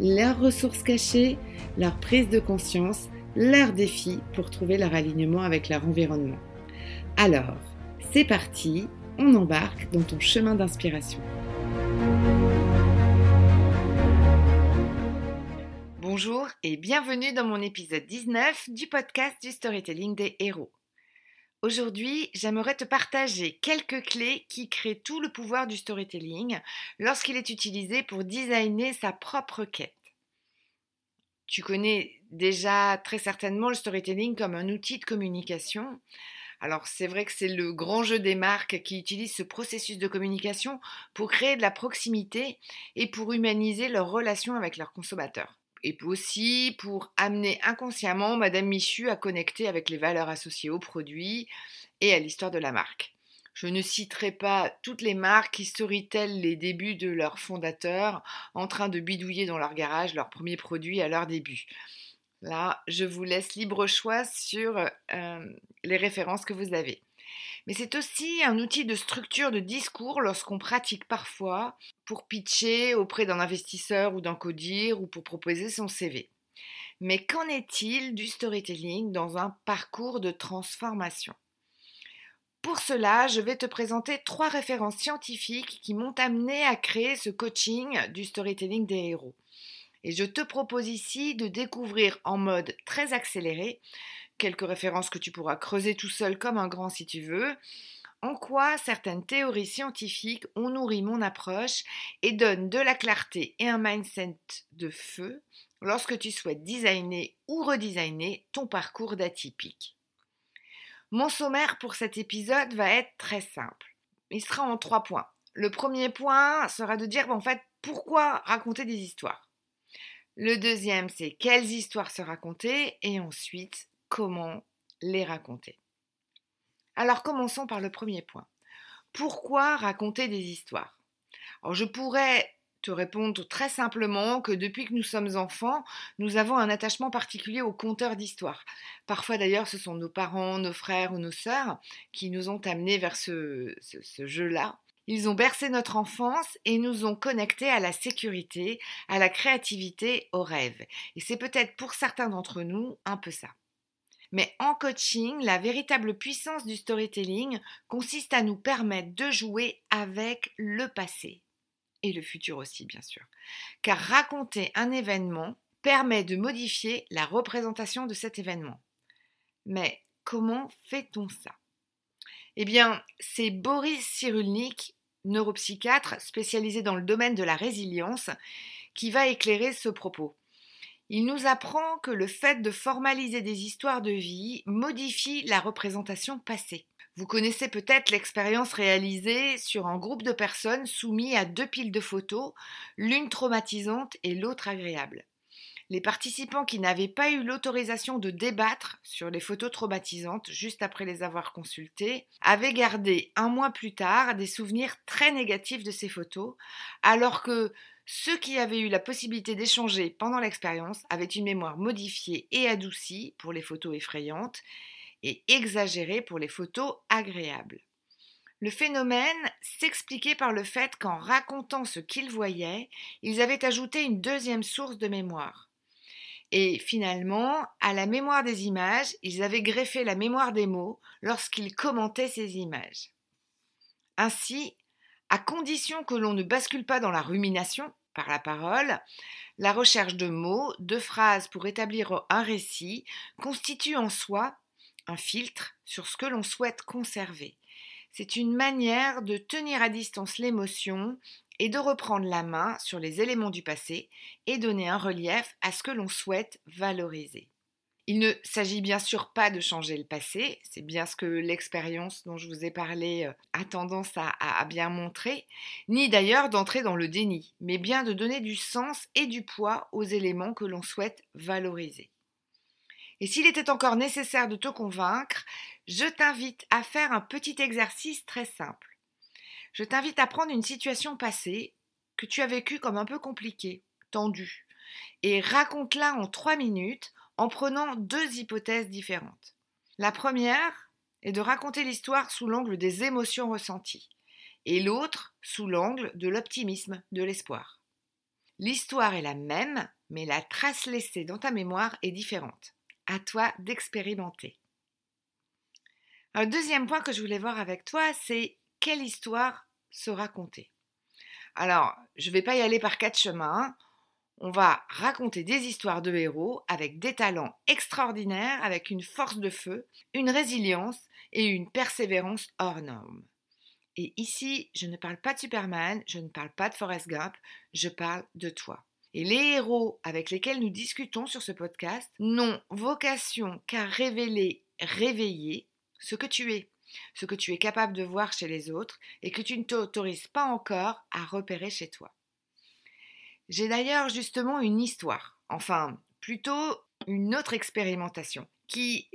leurs ressources cachées, leur prise de conscience, leurs défis pour trouver leur alignement avec leur environnement. Alors, c'est parti, on embarque dans ton chemin d'inspiration. Bonjour et bienvenue dans mon épisode 19 du podcast du storytelling des héros. Aujourd'hui, j'aimerais te partager quelques clés qui créent tout le pouvoir du storytelling lorsqu'il est utilisé pour designer sa propre quête. Tu connais déjà très certainement le storytelling comme un outil de communication. Alors c'est vrai que c'est le grand jeu des marques qui utilisent ce processus de communication pour créer de la proximité et pour humaniser leurs relations avec leurs consommateurs et aussi pour amener inconsciemment Madame Michu à connecter avec les valeurs associées au produit et à l'histoire de la marque. Je ne citerai pas toutes les marques qui storytellent les débuts de leurs fondateurs en train de bidouiller dans leur garage leurs premiers produits à leur début. Là, je vous laisse libre choix sur euh, les références que vous avez. Mais c'est aussi un outil de structure de discours lorsqu'on pratique parfois pour pitcher auprès d'un investisseur ou d'un codir ou pour proposer son CV. Mais qu'en est-il du storytelling dans un parcours de transformation? Pour cela, je vais te présenter trois références scientifiques qui m'ont amené à créer ce coaching du storytelling des héros. Et je te propose ici de découvrir en mode très accéléré quelques références que tu pourras creuser tout seul comme un grand si tu veux, en quoi certaines théories scientifiques ont nourri mon approche et donnent de la clarté et un mindset de feu lorsque tu souhaites designer ou redesigner ton parcours d'atypique? Mon sommaire pour cet épisode va être très simple. Il sera en trois points. Le premier point sera de dire en fait pourquoi raconter des histoires? Le deuxième, c'est quelles histoires se raconter? Et ensuite comment les raconter. Alors commençons par le premier point. Pourquoi raconter des histoires? Alors je pourrais te répondre très simplement que depuis que nous sommes enfants, nous avons un attachement particulier aux conteurs d'histoires. Parfois d'ailleurs, ce sont nos parents, nos frères ou nos sœurs qui nous ont amenés vers ce, ce jeu-là. Ils ont bercé notre enfance et nous ont connectés à la sécurité, à la créativité, au rêve. Et c'est peut-être pour certains d'entre nous un peu ça. Mais en coaching, la véritable puissance du storytelling consiste à nous permettre de jouer avec le passé et le futur aussi, bien sûr. Car raconter un événement permet de modifier la représentation de cet événement. Mais comment fait-on ça? Eh bien, c'est Boris Cyrulnik, neuropsychiatre spécialisé dans le domaine de la résilience, qui va éclairer ce propos. Il nous apprend que le fait de formaliser des histoires de vie modifie la représentation passée. Vous connaissez peut-être l'expérience réalisée sur un groupe de personnes soumis à deux piles de photos, l'une traumatisante et l'autre agréable. Les participants qui n'avaient pas eu l'autorisation de débattre sur les photos traumatisantes juste après les avoir consultées avaient gardé un mois plus tard des souvenirs très négatifs de ces photos, alors que ceux qui avaient eu la possibilité d'échanger pendant l'expérience avaient une mémoire modifiée et adoucie pour les photos effrayantes et exagérée pour les photos agréables. Le phénomène s'expliquait par le fait qu'en racontant ce qu'ils voyaient, ils avaient ajouté une deuxième source de mémoire. Et finalement, à la mémoire des images, ils avaient greffé la mémoire des mots lorsqu'ils commentaient ces images. Ainsi, à condition que l'on ne bascule pas dans la rumination par la parole, la recherche de mots, de phrases pour établir un récit constitue en soi un filtre sur ce que l'on souhaite conserver. C'est une manière de tenir à distance l'émotion et de reprendre la main sur les éléments du passé et donner un relief à ce que l'on souhaite valoriser. Il ne s'agit bien sûr pas de changer le passé, c'est bien ce que l'expérience dont je vous ai parlé euh, a tendance à, bien montrer, ni d'ailleurs d'entrer dans le déni, mais bien de donner du sens et du poids aux éléments que l'on souhaite valoriser. Et s'il était encore nécessaire de te convaincre, je t'invite à faire un petit exercice très simple. Je t'invite à prendre une situation passée que tu as vécue comme un peu compliquée, tendue, et raconte-la en trois minutes en prenant deux hypothèses différentes. La première est de raconter l'histoire sous l'angle des émotions ressenties, et l'autre sous l'angle de l'optimisme, de l'espoir. L'histoire est la même, mais la trace laissée dans ta mémoire est différente. À toi d'expérimenter. Un deuxième point que je voulais voir avec toi, c'est quelle histoire se raconter? Alors, je ne vais pas y aller par quatre chemins on va raconter des histoires de héros avec des talents extraordinaires, avec une force de feu, une résilience et une persévérance hors norme. Et ici, je ne parle pas de Superman, je ne parle pas de Forrest Gump, je parle de toi. Et les héros avec lesquels nous discutons sur ce podcast n'ont vocation qu'à révéler, réveiller ce que tu es, ce que tu es capable de voir chez les autres et que tu ne t'autorises pas encore à repérer chez toi. J'ai d'ailleurs justement une histoire, enfin plutôt une autre expérimentation, qui,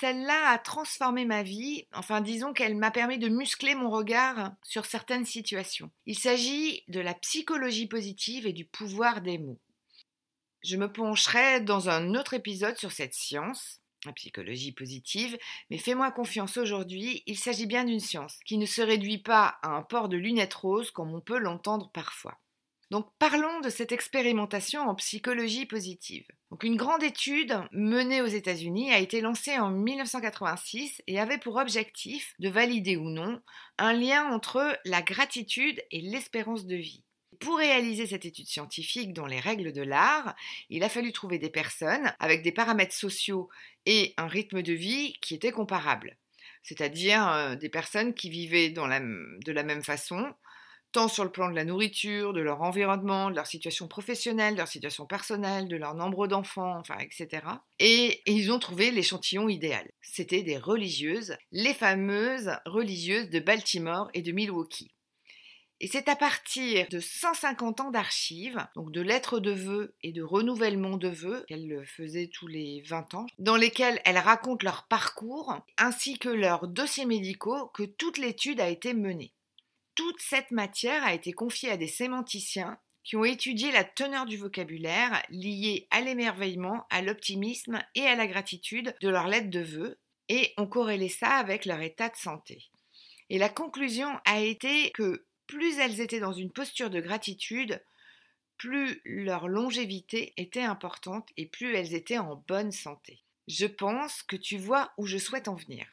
celle-là, a transformé ma vie, enfin disons qu'elle m'a permis de muscler mon regard sur certaines situations. Il s'agit de la psychologie positive et du pouvoir des mots. Je me pencherai dans un autre épisode sur cette science, la psychologie positive, mais fais-moi confiance aujourd'hui, il s'agit bien d'une science qui ne se réduit pas à un port de lunettes roses comme on peut l'entendre parfois. Donc parlons de cette expérimentation en psychologie positive. Donc une grande étude menée aux États-Unis a été lancée en 1986 et avait pour objectif de valider ou non un lien entre la gratitude et l'espérance de vie. Pour réaliser cette étude scientifique dans les règles de l'art, il a fallu trouver des personnes avec des paramètres sociaux et un rythme de vie qui étaient comparables, c'est-à-dire euh, des personnes qui vivaient de la même façon, sur le plan de la nourriture, de leur environnement, de leur situation professionnelle, de leur situation personnelle, de leur nombre d'enfants, enfin, etc. Et, ils ont trouvé l'échantillon idéal. C'était des religieuses, les fameuses religieuses de Baltimore et de Milwaukee. Et c'est à partir de 150 ans d'archives, donc de lettres de vœux et de renouvellement de vœux, qu'elles faisaient tous les 20 ans, dans lesquelles elles racontent leur parcours ainsi que leurs dossiers médicaux, que toute l'étude a été menée toute cette matière a été confiée à des sémanticiens qui ont étudié la teneur du vocabulaire lié à l'émerveillement, à l'optimisme et à la gratitude de leurs lettres de vœux et ont corrélé ça avec leur état de santé. Et la conclusion a été que plus elles étaient dans une posture de gratitude, plus leur longévité était importante et plus elles étaient en bonne santé. Je pense que tu vois où je souhaite en venir.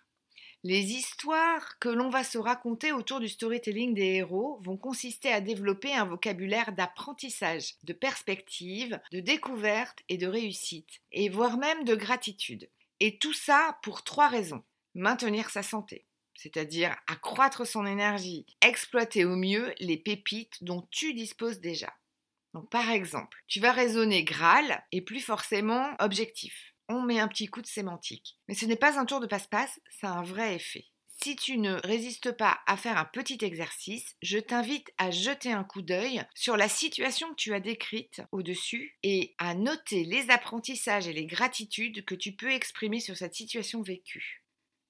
Les histoires que l'on va se raconter autour du storytelling des héros vont consister à développer un vocabulaire d'apprentissage, de perspective, de découverte et de réussite, et voire même de gratitude. Et tout ça pour trois raisons. Maintenir sa santé, c'est-à-dire accroître son énergie, exploiter au mieux les pépites dont tu disposes déjà. Donc par exemple, tu vas raisonner Graal et plus forcément objectif on met un petit coup de sémantique. Mais ce n'est pas un tour de passe-passe, ça a un vrai effet. Si tu ne résistes pas à faire un petit exercice, je t'invite à jeter un coup d'œil sur la situation que tu as décrite au-dessus et à noter les apprentissages et les gratitudes que tu peux exprimer sur cette situation vécue.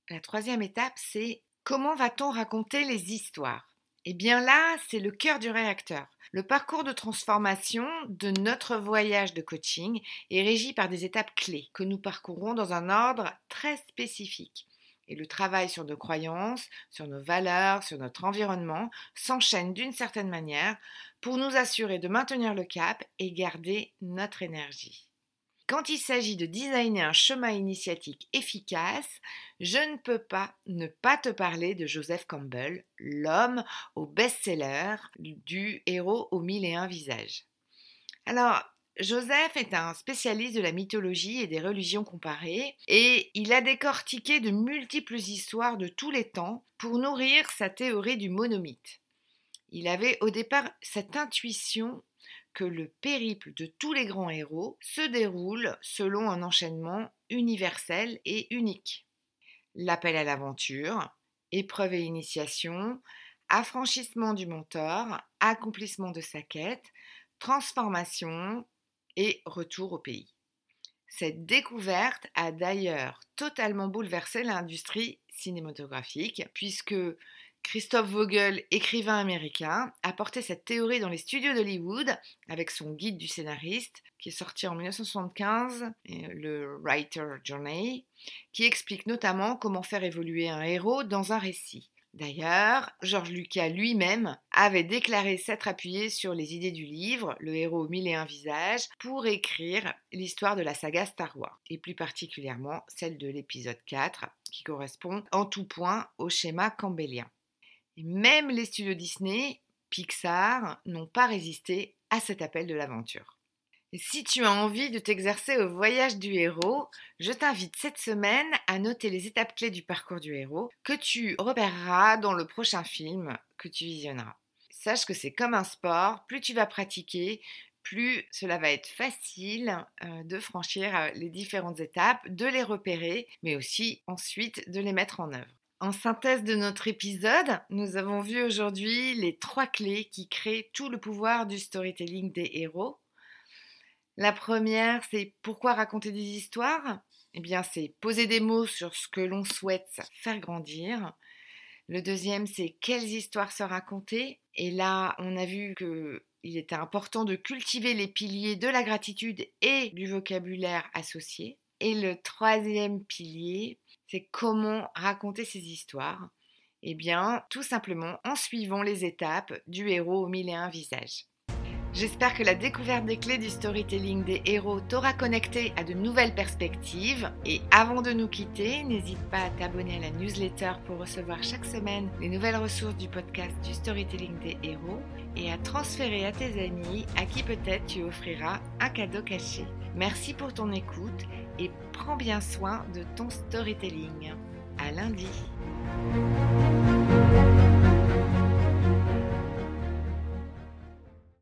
La troisième étape, c'est comment va-t-on raconter les histoires? Eh bien là, c'est le cœur du réacteur. Le parcours de transformation de notre voyage de coaching est régi par des étapes clés que nous parcourons dans un ordre très spécifique. Et le travail sur nos croyances, sur nos valeurs, sur notre environnement s'enchaîne d'une certaine manière pour nous assurer de maintenir le cap et garder notre énergie. Quand il s'agit de designer un chemin initiatique efficace, je ne peux pas ne pas te parler de Joseph Campbell, l'homme au best-seller du héros aux mille et un visages. Alors, Joseph est un spécialiste de la mythologie et des religions comparées, et il a décortiqué de multiples histoires de tous les temps pour nourrir sa théorie du monomythe. Il avait au départ cette intuition que le périple de tous les grands héros se déroule selon un enchaînement universel et unique. L'appel à l'aventure, épreuve et initiation, affranchissement du mentor, accomplissement de sa quête, transformation et retour au pays. Cette découverte a d'ailleurs totalement bouleversé l'industrie cinématographique puisque Christophe Vogel, écrivain américain, a porté cette théorie dans les studios d'Hollywood avec son guide du scénariste qui est sorti en 1975, le Writer Journey, qui explique notamment comment faire évoluer un héros dans un récit. D'ailleurs, Georges Lucas lui-même avait déclaré s'être appuyé sur les idées du livre Le héros aux mille et un visages pour écrire l'histoire de la saga Star Wars, et plus particulièrement celle de l'épisode 4, qui correspond en tout point au schéma campbellien. Même les studios Disney, Pixar, n'ont pas résisté à cet appel de l'aventure. Si tu as envie de t'exercer au voyage du héros, je t'invite cette semaine à noter les étapes clés du parcours du héros que tu repéreras dans le prochain film que tu visionneras. Sache que c'est comme un sport, plus tu vas pratiquer, plus cela va être facile euh, de franchir euh, les différentes étapes, de les repérer, mais aussi ensuite de les mettre en œuvre. En synthèse de notre épisode, nous avons vu aujourd'hui les trois clés qui créent tout le pouvoir du storytelling des héros. La première, c'est pourquoi raconter des histoires? Eh bien, c'est poser des mots sur ce que l'on souhaite faire grandir. Le deuxième, c'est quelles histoires se raconter? Et là, on a vu qu'il était important de cultiver les piliers de la gratitude et du vocabulaire associé. Et le troisième pilier, comment raconter ces histoires? Eh bien, tout simplement en suivant les étapes du héros aux mille et un visages. J'espère que la découverte des clés du storytelling des héros t'aura connecté à de nouvelles perspectives. Et avant de nous quitter, n'hésite pas à t'abonner à la newsletter pour recevoir chaque semaine les nouvelles ressources du podcast du storytelling des héros et à transférer à tes amis à qui peut-être tu offriras un cadeau caché. Merci pour ton écoute et prends bien soin de ton storytelling. À lundi.